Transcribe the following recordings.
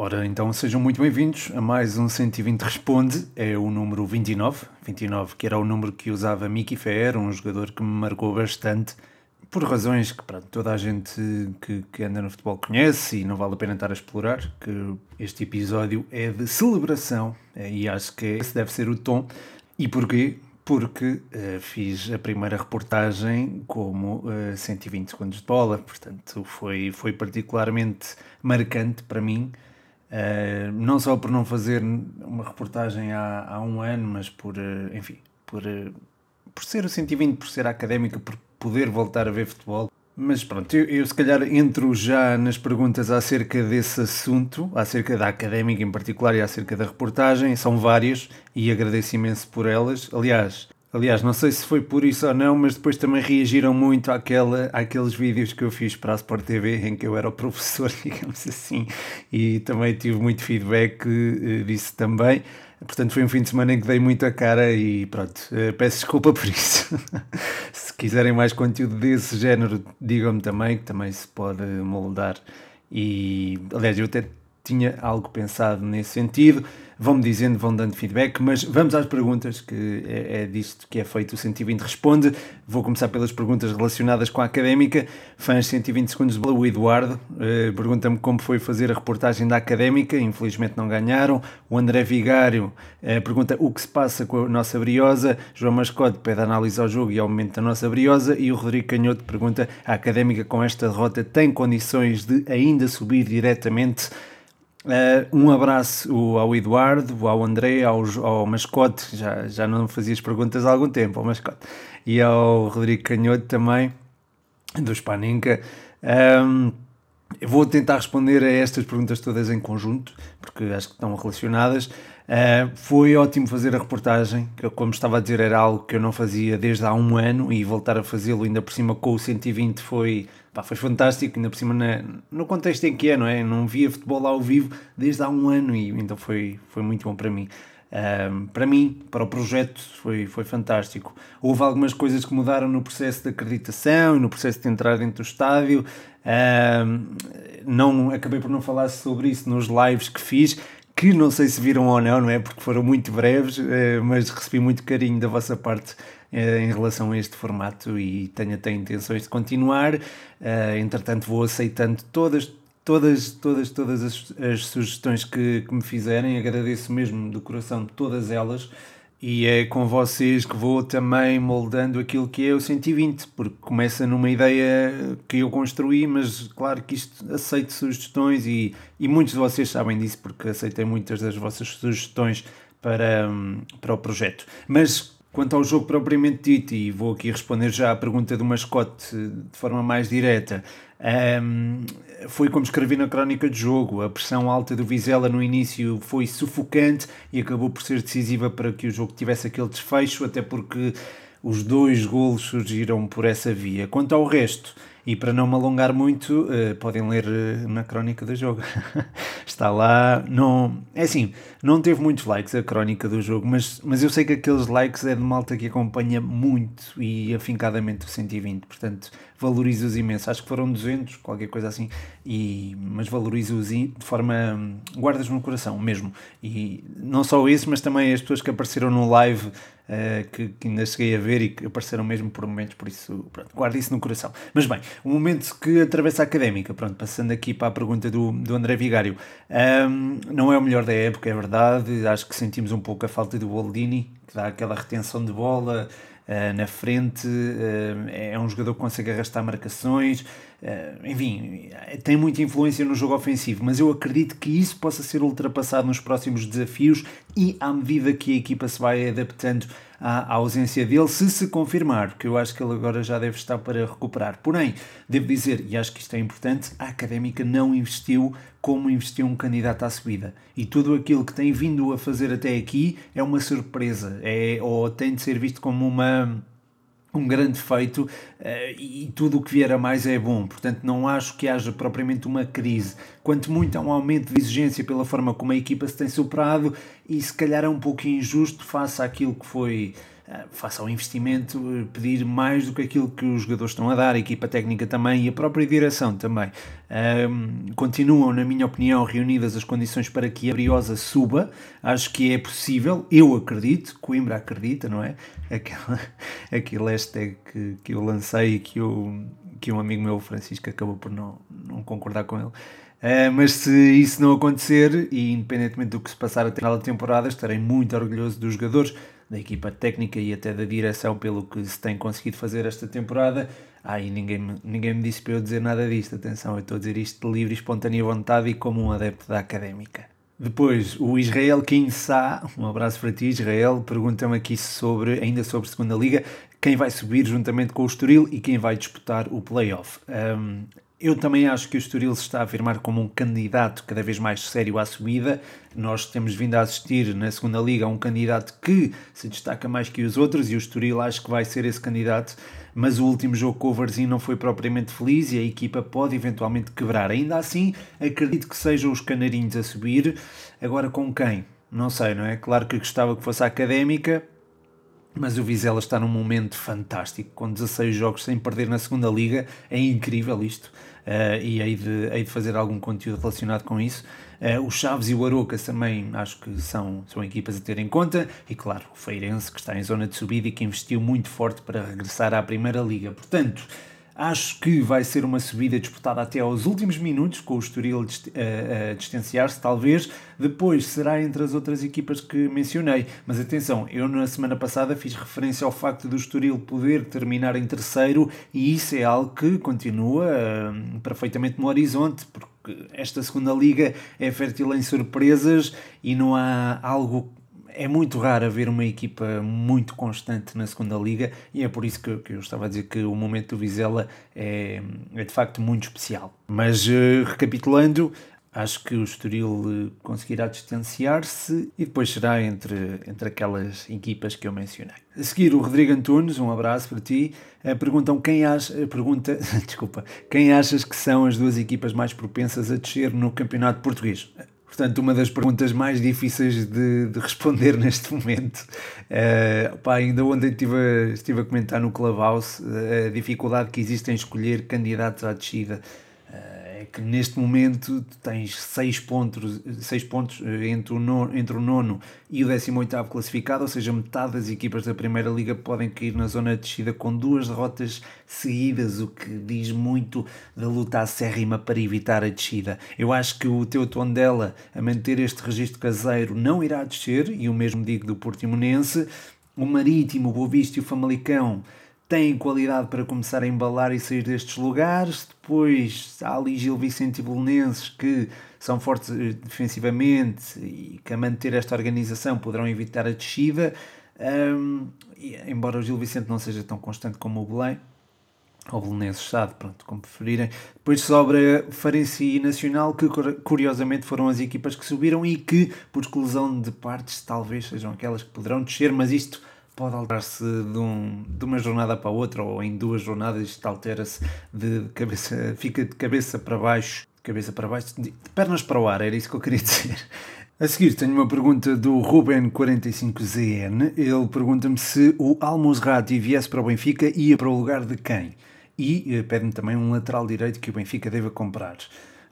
Ora, então sejam muito bem-vindos a mais um 120 Responde, é o número 29, 29 que era o número que usava Mickey Fer, um jogador que me marcou bastante, por razões que pronto, toda a gente que, que anda no futebol conhece e não vale a pena estar a explorar, que este episódio é de celebração é, e acho que esse deve ser o tom. E porquê? Porque uh, fiz a primeira reportagem como uh, 120 segundos de bola, portanto foi, foi particularmente marcante para mim Uh, não só por não fazer uma reportagem há, há um ano, mas por, uh, enfim, por, uh, por ser o 120, por ser académica, por poder voltar a ver futebol. Mas pronto, eu, eu, se calhar entro já nas perguntas acerca desse assunto, acerca da académica em particular e acerca da reportagem. São várias e agradeço imenso por elas. Aliás, Aliás, não sei se foi por isso ou não, mas depois também reagiram muito àquela, àqueles vídeos que eu fiz para a Sport TV em que eu era o professor, digamos assim, e também tive muito feedback uh, disso também. Portanto, foi um fim de semana em que dei muita cara e pronto, uh, peço desculpa por isso. se quiserem mais conteúdo desse género, digam-me também, que também se pode moldar. E, aliás, eu até tinha algo pensado nesse sentido vão-me dizendo, vão dando feedback, mas vamos às perguntas, que é, é disto que é feito o 120 Responde. Vou começar pelas perguntas relacionadas com a académica. Fãs 120 segundos o Eduardo uh, pergunta-me como foi fazer a reportagem da académica, infelizmente não ganharam. O André Vigário uh, pergunta o que se passa com a nossa briosa. João Mascote pede análise ao jogo e ao momento da nossa briosa. E o Rodrigo Canhoto pergunta: a académica com esta derrota tem condições de ainda subir diretamente? Uh, um abraço ao Eduardo, ao André, ao, ao Mascote, já, já não fazias perguntas há algum tempo, ao Mascote, e ao Rodrigo Canhoto também, do Spaninca. Um, vou tentar responder a estas perguntas todas em conjunto, porque acho que estão relacionadas. Uh, foi ótimo fazer a reportagem, que como estava a dizer era algo que eu não fazia desde há um ano e voltar a fazê-lo ainda por cima com o 120 foi pá, foi fantástico, ainda por cima na, no contexto em que é, não é? Não via futebol ao vivo desde há um ano e então foi, foi muito bom para mim. Um, para mim, para o projeto, foi, foi fantástico. Houve algumas coisas que mudaram no processo de acreditação e no processo de entrar dentro do estádio. Um, não, acabei por não falar sobre isso nos lives que fiz, que não sei se viram ou não, não é? Porque foram muito breves, eh, mas recebi muito carinho da vossa parte eh, em relação a este formato e tenho até intenções de continuar. Uh, entretanto, vou aceitando todas, todas, todas, todas as, as sugestões que, que, me fizerem. Agradeço mesmo do coração todas elas. E é com vocês que vou também moldando aquilo que é o 120, porque começa numa ideia que eu construí, mas claro que isto aceito sugestões e, e muitos de vocês sabem disso, porque aceitei muitas das vossas sugestões para, para o projeto. Mas Quanto ao jogo propriamente dito, e vou aqui responder já à pergunta do mascote de forma mais direta, um, foi como escrevi na crónica de jogo. A pressão alta do Vizela no início foi sufocante e acabou por ser decisiva para que o jogo tivesse aquele desfecho, até porque os dois golos surgiram por essa via. Quanto ao resto, e para não me alongar muito, uh, podem ler uh, na crónica do jogo. Está lá. Não, é assim, não teve muitos likes a crónica do jogo, mas, mas eu sei que aqueles likes é de malta que acompanha muito e afincadamente o 120. Portanto, valorizo-os imenso. Acho que foram 200, qualquer coisa assim, e, mas valorizo-os de forma. guardas no coração mesmo. E não só isso, mas também as pessoas que apareceram no live. Uh, que, que, ainda cheguei a ver e que apareceram mesmo por momentos, por isso, pronto, guardo isso no coração. Mas bem, o momento que atravessa a académica, pronto, passando aqui para a pergunta do, do André Vigário, um, não é o melhor da época, é verdade, acho que sentimos um pouco a falta do Boldini, que dá aquela retenção de bola, na frente, uh, é um jogador que consegue arrastar marcações, enfim, tem muita influência no jogo ofensivo, mas eu acredito que isso possa ser ultrapassado nos próximos desafios e à medida que a equipa se vai adaptando à, ausência dele, se se confirmar, porque eu acho que ele agora já deve estar para recuperar. Porém, devo dizer, e acho que isto é importante, a Académica não investiu como investiu um candidato à subida. E tudo aquilo que tem vindo a fazer até aqui é uma surpresa, é, ou tem de ser visto como uma um grande feito uh, e tudo o que vier a mais é bom. Portanto, não acho que haja propriamente uma crise. Quanto muito há um aumento de exigência pela forma como a equipa se tem superado e se calhar é um pouco injusto face àquilo que foi faça o investimento, uh, pedir mais do que aquilo que os jogadores estão a dar, a equipa técnica também e a própria direção também. continuam, na minha opinião, reunidas as condições para que a Briosa suba. Acho que é possível, eu acredito, Coimbra acredita, não é? Aquela, aquele hashtag que, que eu lancei e que, eu, que um amigo meu, Francisco, acabou por não, não concordar com ele. Uh, mas se isso não acontecer, e independentemente do que se passar até da temporada, estarei muito orgulhoso dos jogadores, da equipa técnica e até da direção pelo que se tem conseguido fazer esta temporada. Ah, e ninguém, ninguém me disse para eu dizer nada disto. Atenção, eu estou a dizer isto de livre espontânea vontade e como um adepto da académica. Depois, o Israel Kinsá, um abraço para ti, Israel, pergunta-me aqui sobre, ainda sobre segunda liga, quem vai subir juntamente com o Estoril e quem vai disputar o playoff. Um, eu também acho que o Estoril se está a afirmar como um candidato cada vez mais sério à subida. Nós temos vindo a assistir na segunda liga a um candidato que se destaca mais que os outros e o Estoril acho que vai ser esse candidato. Mas o último jogo com o Varzim não foi propriamente feliz e a equipa pode eventualmente quebrar. Ainda assim, acredito que sejam os canarinhos a subir. Agora com quem? Não sei, não é? Claro que gostava que fosse a académica, mas o Vizela está num momento fantástico, com 16 jogos sem perder na segunda liga, é incrível isto, uh, e hei de, hei de fazer algum conteúdo relacionado com isso. Uh, o Chaves e o Arocas também acho que são, são equipas a ter em conta, e claro, o Feirense que está em zona de subida e que investiu muito forte para regressar à Primeira Liga. Portanto, Acho que vai ser uma subida disputada até aos últimos minutos, com o Estoril a, a distanciar-se, talvez. Depois será entre as outras equipas que mencionei. Mas atenção, eu na semana passada fiz referência ao facto do Estoril poder terminar em terceiro e isso é algo que continua uh, perfeitamente no horizonte, porque esta segunda liga é fértil em surpresas e não há algo é muito raro haver uma equipa muito constante na segunda liga e é por isso que, que eu estava a dizer que o momento do Vizela é, é de facto muito especial. Mas uh, recapitulando, acho que o Estoril eh, conseguirá distanciar-se e depois será entre, entre aquelas equipas que eu mencionei. A seguir, o Rodrigo Antunes, um abraço para ti. Uh, perguntam quem acha, pergunta, desculpa, quem achas que são as duas equipas mais propensas a descer no campeonato português? Portanto, uma das perguntas mais difíceis de, de responder neste momento. Uh, pá, ainda ontem estive a, estive a comentar no Clubhouse uh, a dificuldade que existe em escolher candidatos à descida que neste momento tens 6 pontos, seis pontos eh, entre, o nono, entre o nono e o 18 classificado, ou seja, metade das equipas da Primeira Liga podem cair na zona de descida com duas derrotas seguidas, o que diz muito da luta acérrima para evitar a descida. Eu acho que o teu Tondela, a manter este registro caseiro, não irá descer, e o mesmo digo do Portimonense. O Marítimo, o Boa Vista e o Famalicão têm qualidade para começar a embalar e sair destes lugares. Depois há ali Gil Vicente e Bolonenses que são fortes eh, defensivamente e que a manter esta organização poderão evitar a descida. Um, embora o Gil Vicente não seja tão constante como o Belém, ou Belenenses Sade, pronto, como preferirem. Depois sobra Farense e Nacional, que curiosamente foram as equipas que subiram e que, por exclusão de partes, talvez sejam aquelas que poderão descer, mas isto pode alterar-se de, um, de uma jornada para outra ou em duas jornadas isto altera-se de cabeça, fica de cabeça para baixo, cabeça para baixo, de pernas para o ar, era isso que eu queria dizer. A seguir tenho uma pergunta do Ruben45ZN. Ele pergunta-me se o Almozrati viesse para o Benfica ia para o lugar de quem? E eh, pede-me também um lateral direito que o Benfica deva comprar.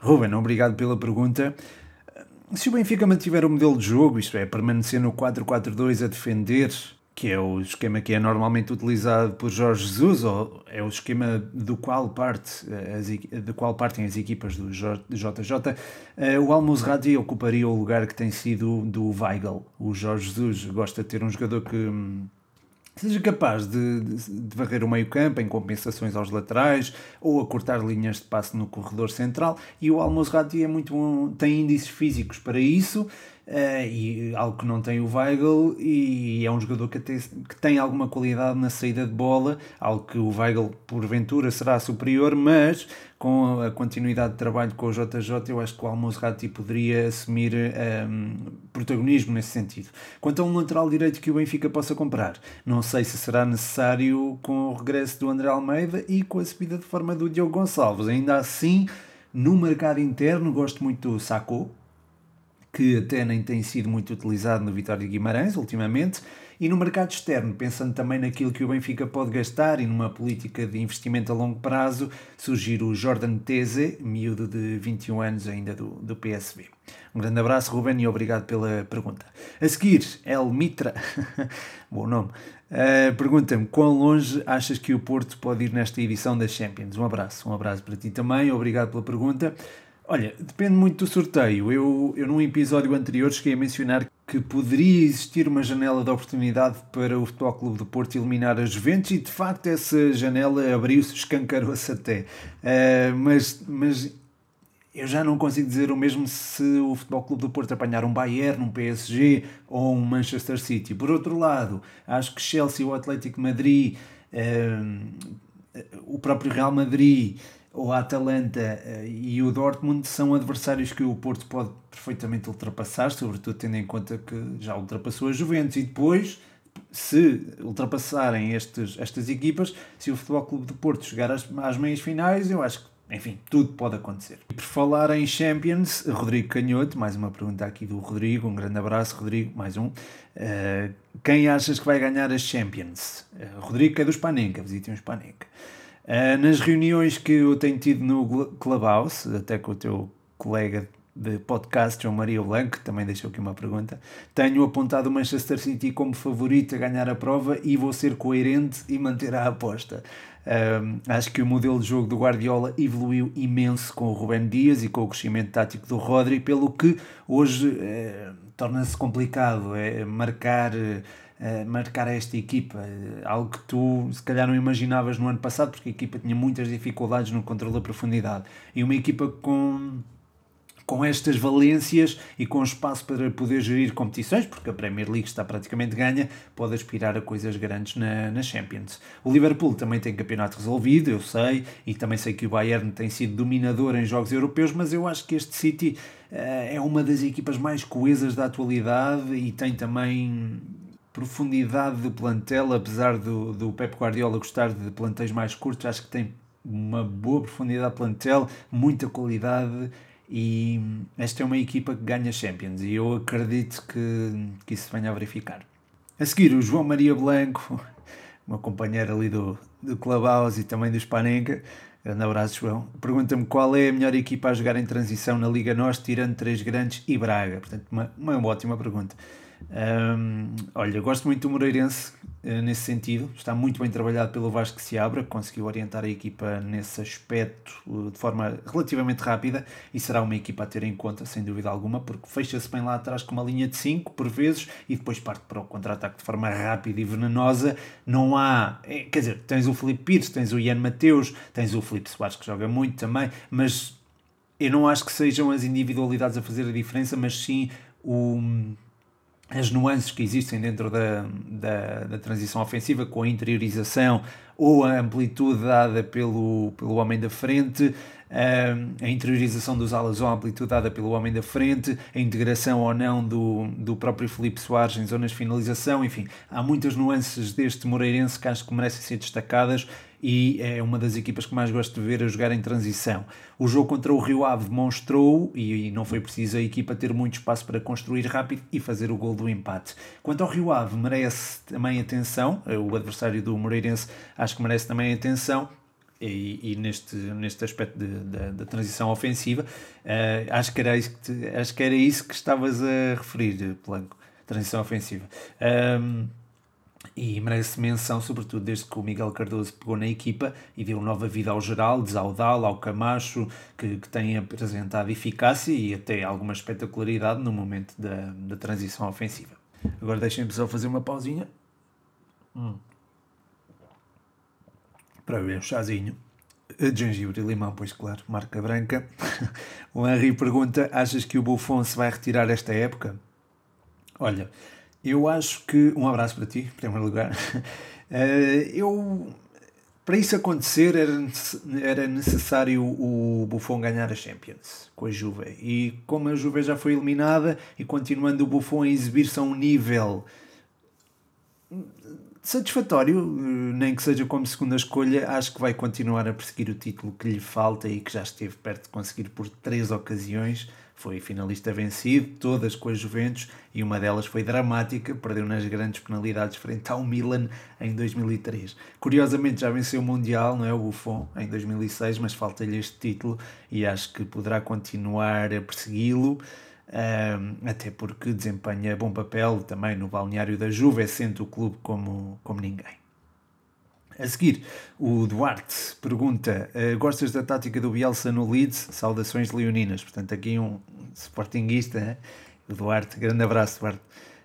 Ruben, obrigado pela pergunta. Se o Benfica mantiver o modelo de jogo, isto é, permanecer no 4-4-2 a defender, que é o esquema que é normalmente utilizado por Jorge Jesus, ou é o esquema do qual, parte, as, do qual partem as equipas do JJ, eh, o Al-Musrati ocuparia o lugar que tem sido do Weigl. O Jorge Jesus gosta de ter um jogador que hum, seja capaz de, de, de varrer o meio campo em compensações aos laterais ou a cortar linhas de passe no corredor central. E o Al-Musrati é muito tem índices físicos para isso Uh, e algo que não tem o Weigl e é um jogador que, até, que tem alguma qualidade na saída de bola, algo que o Weigl porventura será superior, mas com a continuidade de trabalho com o JJ eu acho que o Almozrati poderia assumir um, ehm, protagonismo nesse sentido. Quanto a um lateral direito que o Benfica possa comprar, não sei se será necessário com o regresso do André Almeida e com a subida de forma do Diogo Gonçalves, ainda assim no mercado interno gosto muito do Sacco, que até nem tem sido muito utilizado no Vitória de Guimarães ultimamente, e no mercado externo, pensando também naquilo que o Benfica pode gastar e numa política de investimento a longo prazo, surgir o Jordan Teze, miúdo de 21 anos ainda do, do PSV. Um grande abraço, Ruben, e obrigado pela pergunta. A seguir, El Mitra, bom nome, uh, pergunta-me quão longe achas que o Porto pode ir nesta edição da Champions? Um abraço, um abraço para ti também, obrigado pela pergunta. Olha, depende muito do sorteio. Eu, eu num episódio anterior cheguei a mencionar que poderia existir uma janela de oportunidade para o Futebol Clube do Porto eliminar a Juventus e de facto essa janela abriu-se, escancarou-se até. Uh, mas, mas eu já não consigo dizer o mesmo se o Futebol Clube do Porto apanhar um Bayern, um PSG ou um Manchester City. Por outro lado, acho que Chelsea, o Atlético Madrid, uh, o próprio Real Madrid o Atalanta eh, e o Dortmund são adversários que o Porto pode perfeitamente ultrapassar, sobretudo tendo em conta que já ultrapassou a Juventus e depois se ultrapassarem estes, estas equipas, se o Futebol Clube do Porto chegar às, às meias finais, eu acho que enfim, tudo pode acontecer. E por falar em Champions, Rodrigo Canhoto, mais uma pergunta aqui do Rodrigo, um grande abraço, Rodrigo, mais um. Uh, quem achas que vai ganhar as Champions? Uh, Rodrigo é do Spanenka, visitem o Spanenka. Uh, nas reuniões que eu tenho tido no Clubhouse, até com o teu colega de podcast, João Maria Blanco, também deixou aqui uma pergunta, tenho apontado o Manchester City como favorito a ganhar a prova e vou ser coerente e manter a aposta. Uh, acho que o modelo de jogo do Guardiola evoluiu imenso com o Rubén Dias e com o crescimento tático do Rodri, pelo que hoje uh, torna-se complicado é, marcar marcar esta equipa. Algo que tu se calhar não imaginavas no ano passado, porque a equipa tinha muitas dificuldades no controle da profundidade. E uma equipa com com estas valências e com espaço para poder gerir competições, porque a Premier League está praticamente ganha, pode aspirar a coisas grandes na, na Champions. O Liverpool também tem campeonato resolvido, eu sei, e também sei que o Bayern tem sido dominador em jogos europeus, mas eu acho que este City uh, é uma das equipas mais coesas da atualidade e tem também profundidade do plantel, apesar do, do Pep Guardiola gostar de plantéis mais curtos, acho que tem uma boa profundidade de plantel, muita qualidade e esta é uma equipa que ganha Champions e eu acredito que, que isso venha a verificar. A seguir, o João Maria Blanco, uma companheira ali do, do Clubhouse e também do Spanenka, grande abraço João, pergunta-me qual é a melhor equipa a jogar em transição na Liga Norte, tirando três grandes e Braga. Portanto, uma, uma ótima pergunta. Um, olha, gosto muito do Moreirense uh, nesse sentido, está muito bem trabalhado pelo Vasco Seabra, conseguiu orientar a equipa nesse aspecto uh, de forma relativamente rápida e será uma equipa a ter em conta, sem dúvida alguma, porque fecha-se bem lá atrás com uma linha de 5 por vezes e depois parte para o contra-ataque de forma rápida e venenosa. Não há, é, quer dizer, tens o Felipe Pires, tens o Ian Mateus, tens o Felipe Soares que joga muito também, mas eu não acho que sejam as individualidades a fazer a diferença, mas sim o as nuances que existem dentro da, da, da, transição ofensiva, com a interiorização ou a amplitude dada pelo, pelo homem da frente, a interiorização dos alas ou a amplitude dada pelo homem da frente, a integração ou não do, do próprio Felipe Soares em zonas de finalização, enfim, há muitas nuances deste Moreirense que acho que merecem ser destacadas e é uma das equipas que mais gosto de ver a jogar em transição. O jogo contra o Rio Ave demonstrou, e não foi preciso a equipa ter muito espaço para construir rápido e fazer o gol do empate. Quanto ao Rio Ave, merece também atenção, o adversário do Moreirense acho que merece também atenção, e, e, neste, neste aspecto da transição ofensiva, uh, acho, que era isso que acho que era isso que estavas a referir, Blanco, transição ofensiva. Um, e merece menção, sobretudo desde que o Miguel Cardoso pegou na equipa e deu nova vida ao geral, desaudal, ao Camacho, que, que tem apresentado eficácia e até alguma espetacularidade no momento da, da transição ofensiva. Agora deixem-me só fazer uma pausinha. Hum. Para ver um chazinho. De gengibre e limão, pois claro, marca branca. o Henri pergunta: achas que o Buffon se vai retirar esta época? Olha, eu acho que. Um abraço para ti, em primeiro lugar. Uh, eu. Para isso acontecer era, necessário o Buffon ganhar a Champions com a Juve. E como a Juve já foi eliminada e continuando o Buffon a exibir-se a um nível satisfatório, nem que seja como segunda escolha, acho que vai continuar a perseguir o título que lhe falta e que já esteve perto de conseguir por três ocasiões foi finalista vencido, todas com a Juventus, e uma delas foi dramática, perdeu nas grandes penalidades frente ao Milan em 2003. Curiosamente já venceu o Mundial, não é o Buffon, em 2006, mas falta-lhe este título e acho que poderá continuar a persegui-lo. Um, até porque desempenha bom papel também no balneário da Juve, sendo o clube como, como ninguém. A seguir, o Duarte pergunta: uh, Gostas da tática do Bielsa no Leeds? Saudações leoninas. Portanto, aqui um sportinguista, o Duarte. Grande abraço, Duarte.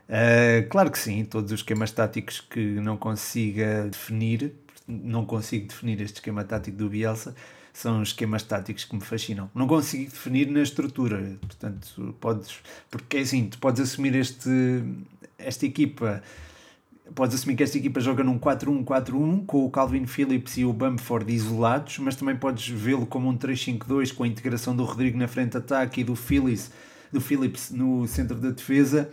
Uh, claro que sim, todos os esquemas táticos que não consiga definir, não consigo definir este esquema tático do Bielsa, são esquemas táticos que me fascinam. Não consigo definir na estrutura, portanto, podes, porque é assim, tu podes assumir este, esta equipa podes assumir que esta equipa joga num 4-1-4-1 com o Calvin Phillips e o Bamford isolados, mas também podes vê-lo como um 3-5-2 com a integração do Rodrigo na frente de ataque e do Phillips, do Phillips no centro da defesa,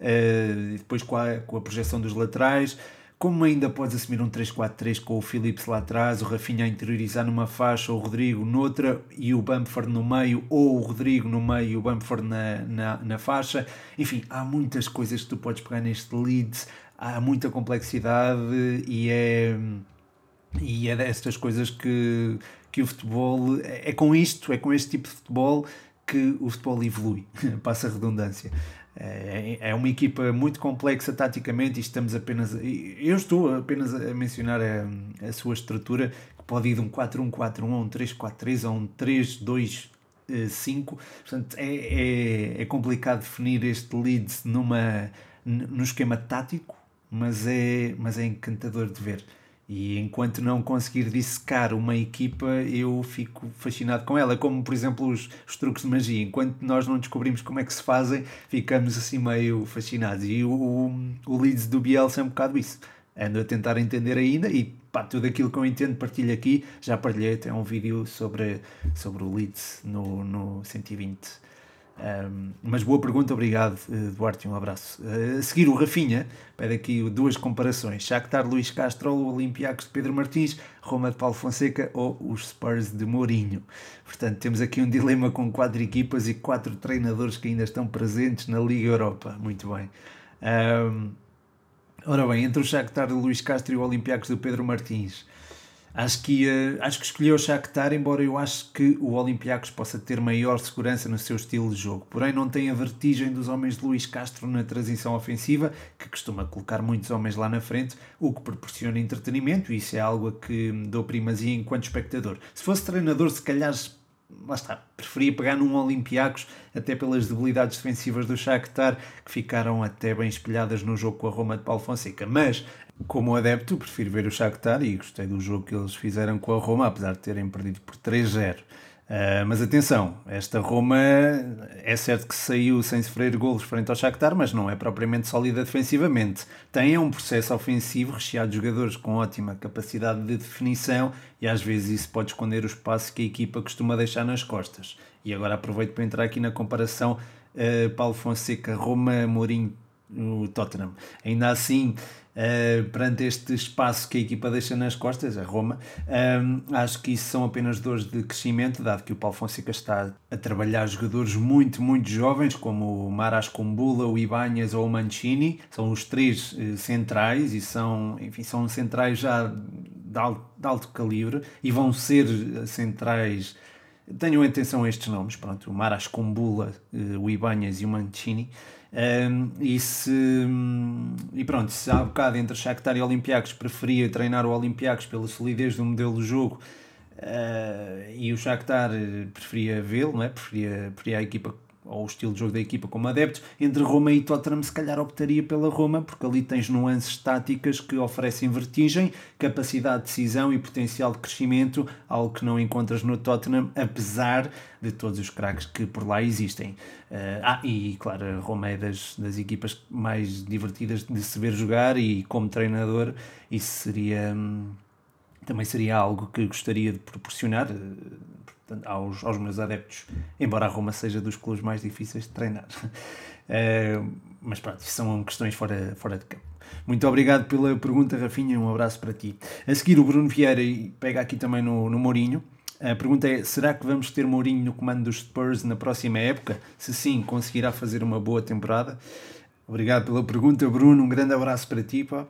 uh, depois com a, com a projeção dos laterais. Como ainda podes assumir um 3-4-3 com o Phillips lá atrás, o Rafinha a interiorizar numa faixa, o Rodrigo noutra e o Bamford no meio, ou o Rodrigo no meio e o Bamford na, na, na faixa. Enfim, há muitas coisas que tu podes pegar neste Leeds há muita complexidade e é, e é destas coisas que, que o futebol. É, é com isto, é com este tipo de futebol que o futebol evolui, passa a redundância. É, é uma equipa muito complexa taticamente e estamos apenas. Eu estou apenas a mencionar a, a sua estrutura, que pode ir de um 4-1-4-1 a um 3-4-3 a um 3-2. 5, portanto é, é, é complicado definir este Leeds numa, no esquema tático, mas é, mas é encantador de ver. E enquanto não conseguir dissecar uma equipa, eu fico fascinado com ela. Como, por exemplo, os, os, truques de magia. Enquanto nós não descobrimos como é que se fazem, ficamos assim meio fascinados. E o, o, o Leeds do Bielsa é um bocado isso. Ando a tentar entender ainda e pá, tudo aquilo que eu entendo partilho aqui. Já partilhei até um vídeo sobre, sobre o Leeds no, no 120 um, mas boa pergunta, obrigado eh, Duarte, um abraço. Uh, a seguir o Rafinha, pede aqui duas comparações: Shakhtar Luís Castro, o Olympiacos de Pedro Martins, Roma de Paulo Fonseca ou os Spurs de Mourinho. Portanto, temos aqui um dilema com quatro equipas e quatro treinadores que ainda estão presentes na Liga Europa. Muito bem. Um, ora bem, entre o Shakhtar de Luís Castro e o Olympiacos de Pedro Martins. Acho que, uh, acho que escolhi o Shakhtar, embora eu acho que o Olympiacos possa ter maior segurança no seu estilo de jogo. Porém, não tem a vertigem dos homens de Luís Castro na transição ofensiva, que costuma colocar muitos homens lá na frente, o que proporciona entretenimento, e isso é algo a que dou primazia enquanto espectador. Se fosse treinador, se calhar lá está, preferia pegar num Olympiacos, até pelas debilidades defensivas do Shakhtar, que ficaram até bem espelhadas no jogo com a Roma de Paulo Fonseca. Mas como adepto, prefiro ver o Shakhtar e gostei do jogo que eles fizeram com a Roma, apesar de terem perdido por 3-0. Uh, ah, mas atenção, esta Roma é certo que saiu sem sofrer golos frente ao Shakhtar, mas não é propriamente sólida defensivamente. Tem um processo ofensivo recheado de jogadores com ótima capacidade de definição e às vezes isso pode esconder o espaço que a equipa costuma deixar nas costas. E agora aproveito para entrar aqui na comparação uh, Paulo Fonseca, Roma, Mourinho, Tottenham. Ainda assim, uh, perante este espaço que a equipa deixa nas costas, a Roma, um, eh, acho que isso são apenas dores de crescimento, dado que o Paulo Fonseca está a trabalhar jogadores muito, muito jovens, como o Maras Kumbula, o Ibanhas ou o Mancini, são os três uh, centrais e são, enfim, são centrais já de alto, de alto calibre e vão ser centrais. Tenham atenção a estes nomes, pronto, o Maras Kumbula, o Ibanhas e o Mancini, um, e, se, e pronto, se há bocado entre Shakhtar e Olympiacos preferia treinar o Olympiacos pela solidez do modelo de jogo uh, e o Shakhtar preferia vê-lo, é? preferia, preferia a equipa ou o estilo de jogo da equipa como adeptos, entre Roma e Tottenham se calhar optaria pela Roma, porque ali tens nuances táticas que oferecem vertigem, capacidade de decisão e potencial de crescimento, algo que não encontras no Tottenham, apesar de todos os craques que por lá existem. Uh, ah, e claro, Roma é das, das equipas mais divertidas de se ver jogar e como treinador isso seria... Hum, também seria algo que gostaria de proporcionar aos, aos meus adeptos, embora a Roma seja dos clubes mais difíceis de treinar. Uh, mas pronto, são questões fora, fora de campo. Muito obrigado pela pergunta, Rafinha. Um abraço para ti. A seguir, o Bruno Vieira pega aqui também no, no Mourinho. A pergunta é: será que vamos ter Mourinho no comando dos Spurs na próxima época? Se sim, conseguirá fazer uma boa temporada? Obrigado pela pergunta, Bruno. Um grande abraço para ti. Pá.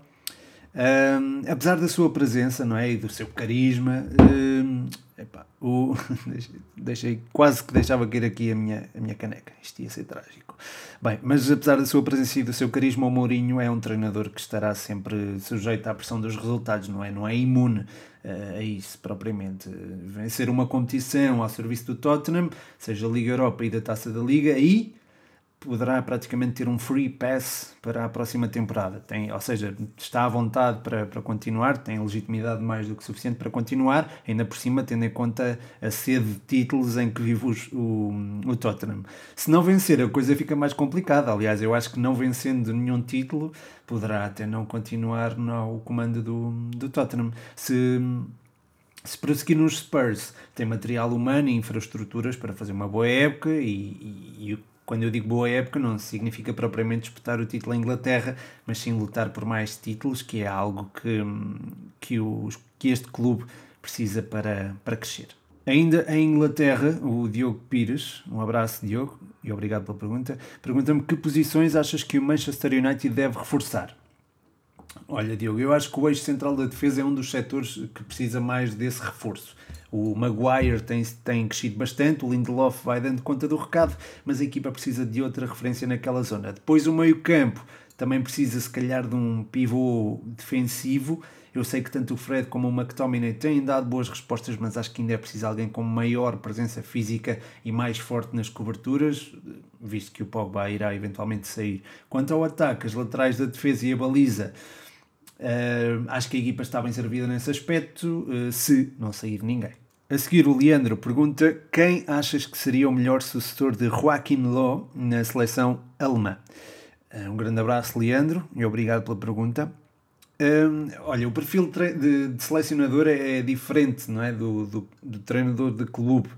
Um, apesar da sua presença não é? e do seu carisma, um, epá, o, deixei, quase que deixava cair aqui a minha, a minha caneca. Isto ia ser trágico. Bem, mas apesar da sua presença e do seu carisma, o Mourinho é um treinador que estará sempre sujeito à pressão dos resultados, não é? Não é imune uh, a isso propriamente. Vencer uma competição ao serviço do Tottenham, seja a Liga Europa e da Taça da Liga, e poderá praticamente ter um free pass para a próxima temporada. Tem, ou seja, está à vontade para, para continuar, tem legitimidade mais do que suficiente para continuar, ainda por cima tendo em conta a sede de títulos em que vive os, o, o Tottenham. Se não vencer, a coisa fica mais complicada. Aliás, eu acho que não vencendo nenhum título, poderá até não continuar no comando do, do Tottenham. Se se prosseguir nos Spurs, tem material humano e infraestruturas para fazer uma boa época e, e, e quando eu digo boa época, não significa propriamente disputar o título em Inglaterra, mas sim lutar por mais títulos, que é algo que, que, os, que este clube precisa para, para crescer. Ainda em Inglaterra, o Diogo Pires, um abraço Diogo, e obrigado pela pergunta, pergunta-me que posições achas que o Manchester United deve reforçar? Olha, Diogo, eu acho que o eixo central da defesa é um dos setores que precisa mais desse reforço. O Maguire tem, tem crescido bastante, o Lindelof vai dando conta do recado, mas a equipa precisa de outra referência naquela zona. Depois, o meio-campo também precisa, se calhar, de um pivô defensivo. Eu sei que tanto o Fred como o McTominay têm dado boas respostas, mas acho que ainda é preciso alguém com maior presença física e mais forte nas coberturas, visto que o Pogba irá eventualmente sair. Quanto ao ataque, as laterais da defesa e a baliza Uh, acho que a equipa está bem servida nesse aspecto, uh, se não sair ninguém. A seguir, o Leandro pergunta quem achas que seria o melhor sucessor de Joaquim Loh na seleção alemã. Uh, um grande abraço, Leandro, e obrigado pela pergunta. olha, o perfil de, de, selecionador é, é, diferente não é? Do, do, do treinador de clube.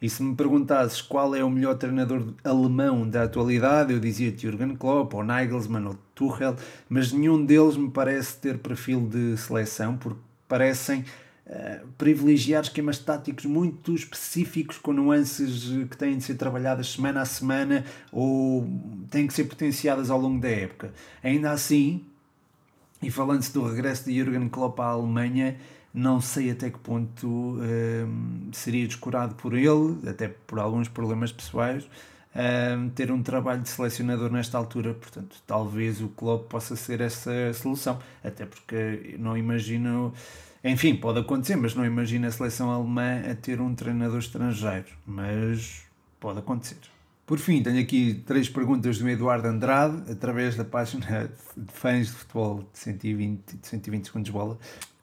E se me perguntasses qual é o melhor treinador alemão da atualidade, eu dizia Jürgen Klopp, ou Nagelsmann, ou Tuchel, mas nenhum deles me parece ter perfil de seleção, porque parecem uh, privilegiar esquemas táticos muito específicos, com nuances que têm de ser trabalhadas semana a semana ou têm que ser potenciadas ao longo da época. Ainda assim, e falando-se do regresso de Jürgen Klopp à Alemanha, não sei até que ponto um, seria descurado por ele, até por alguns problemas pessoais, um, ter um trabalho de selecionador nesta altura. Portanto, talvez o Klopp possa ser essa solução, até porque não imagino. Enfim, pode acontecer, mas não imagino a seleção alemã a ter um treinador estrangeiro. Mas pode acontecer. Por fim, tenho aqui três perguntas do Eduardo Andrade, através da página de fãs de futebol de 120, de 120 segundos bola.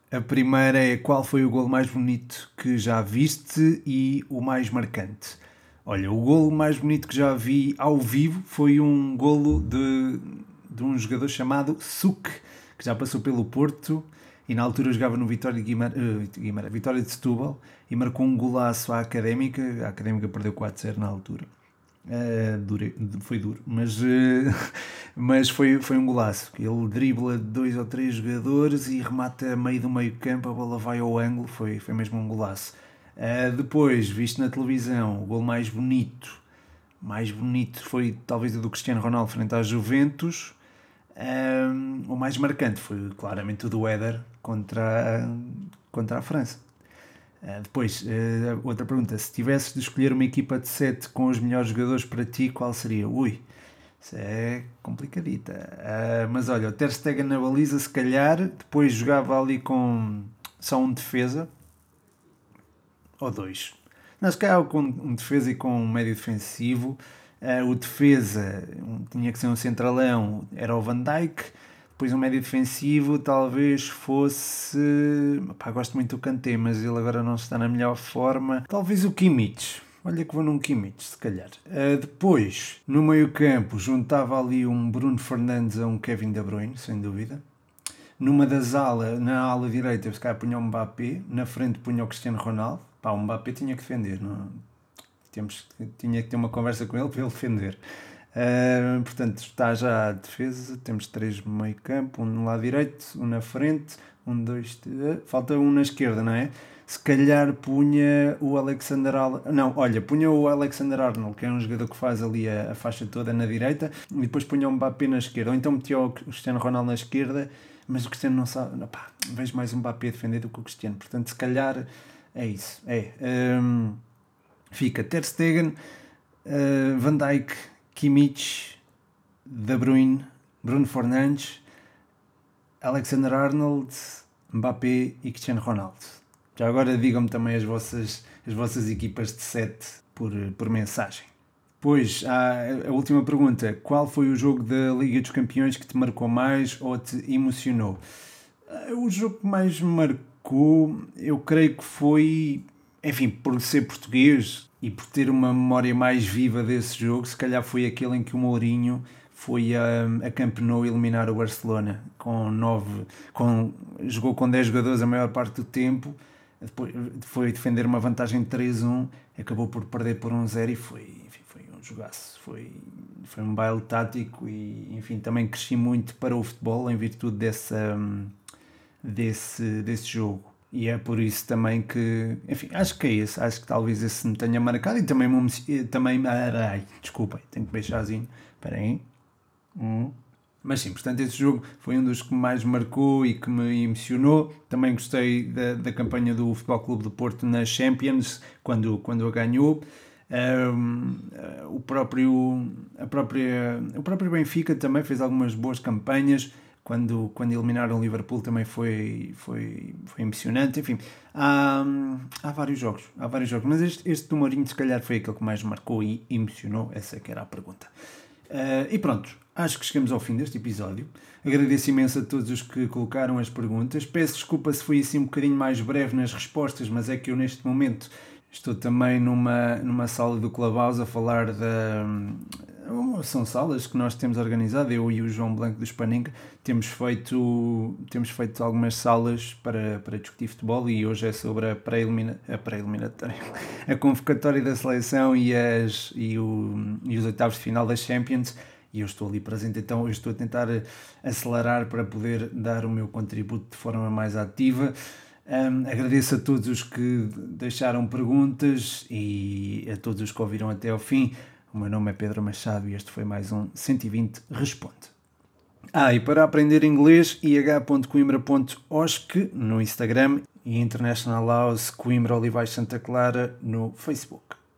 A primeira é qual foi o gol mais bonito que já viste e o mais marcante? Olha, o golo mais bonito que já vi ao vivo foi um golo de, de um jogador chamado Suk, que já passou pelo Porto e na altura jogava no Vitória de uh, Guimarães Vitória de Setúbal e marcou um golaço à Académica. A Académica perdeu 4-0 na altura. Uh, dure, foi duro, mas, uh, mas foi, foi um golaço. Ele dribla dois ou três jogadores e remata a meio do meio campo, a bola vai ao ângulo, foi, foi mesmo um golaço. Uh, depois, visto na televisão, o gol mais bonito, mais bonito foi talvez o do Cristiano Ronaldo frente à Juventus. o mais marcante foi claramente o do Éder contra, contra a França. Uh, depois, uh, outra pergunta: se tivesses de escolher uma equipa de 7 com os melhores jogadores para ti, qual seria? Ui, isso é complicadita. Uh, mas olha, o Ter Stegen na baliza, se calhar, depois jogava ali com só um defesa ou dois. Não, se calhar com um defesa e com um médio defensivo. o defesa um, tinha que ser um centralão, era o Van Dijk depois um médio defensivo talvez fosse. Pá, gosto muito do Kanté, mas ele agora não está na melhor forma. Talvez o Kimmich. Olha que vou num Kimmich, se calhar. Uh, depois, no meio campo, juntava ali um Bruno Fernandes a um Kevin De Bruyne, sem dúvida. Numa das alas, na ala direita, se calhar punha o Mbappé. Na frente punha o Cristiano Ronaldo. Pá, o Mbappé tinha que defender. Não? Temos, tinha que ter uma conversa com ele para ele defender. Uh, portanto, está já a defesa, temos três no meio campo, um no lado direito, um na frente, um, dois, três, falta um na esquerda, não é? Se calhar punha o Alexander Arnold, não, olha, punha o Alexander Arnold, que é um jogador que faz ali a, a faixa toda na direita, e depois punha o Mbappé na esquerda, ou então metia o Cristiano Ronaldo na esquerda, mas o Cristiano não sabe, não, pá, vejo mais um Mbappé a defender do que o Cristiano, portanto, se calhar é isso, é. Um, fica Ter Stegen, uh, Van Dijk, Kimmich, De Bruyne, Bruno Fernandes, Alexander Arnold, Mbappé e Cristiano Ronaldo. Já agora digam-me também as vossas, as vossas equipas de 7 por, por mensagem. Pois, a, a última pergunta. Qual foi o jogo da Liga dos Campeões que te marcou mais ou te emocionou? Ah, o jogo que mais me marcou, eu creio que foi, enfim, por ser português, e por ter uma memória mais viva desse jogo, se calhar foi aquele em que o Mourinho foi a, a Camp eliminar o Barcelona com nove, com, jogou com 10 jogadores a maior parte do tempo, depois foi defender uma vantagem de 3-1, acabou por perder por 1-0 e foi, enfim, foi um jogaço, foi, foi um baile tático e enfim, também cresci muito para o futebol em virtude dessa, desse, desse jogo. E é por isso também que, enfim, acho que é esse, acho que talvez esse me tenha marcado e também, também ai, desculpem, tenho que beijarzinho, espera aí. Hum. Mas sim, portanto, esse jogo foi um dos que mais marcou e que me emocionou. Também gostei da, da campanha do Futebol Clube do Porto na Champions, quando, quando a ganhou. Um, o, próprio, a própria, o próprio Benfica também fez algumas boas campanhas quando, quando eliminaram o Liverpool também foi, foi, foi emocionante. Enfim, há, há vários jogos, há vários jogos, mas este, este do Mourinho se calhar foi aquele que mais marcou e emocionou, essa que era a pergunta. Uh, e pronto, acho que chegamos ao fim deste episódio. Agradeço imenso a todos os que colocaram as perguntas. Peço desculpa se foi assim um bocadinho mais breve nas respostas, mas é que eu neste momento estou também numa, numa sala do Clubhouse a falar da são salas que nós temos organizado, eu e o João Blanco do Spaninga temos feito, temos feito algumas salas para, para discutir futebol e hoje é sobre a pré-eliminatória, a, a convocatória da seleção e, as, e, o, e os oitavos de final das Champions e eu estou ali presente, então eu estou a tentar acelerar para poder dar o meu contributo de forma mais ativa. Um, agradeço a todos os que deixaram perguntas e a todos os que ouviram até ao fim. O meu nome é Pedro Machado e este foi mais um 120 Responde. Ah, e para aprender inglês, ih.coimbra.osc no Instagram e International House Coimbra Olivais Santa Clara no Facebook.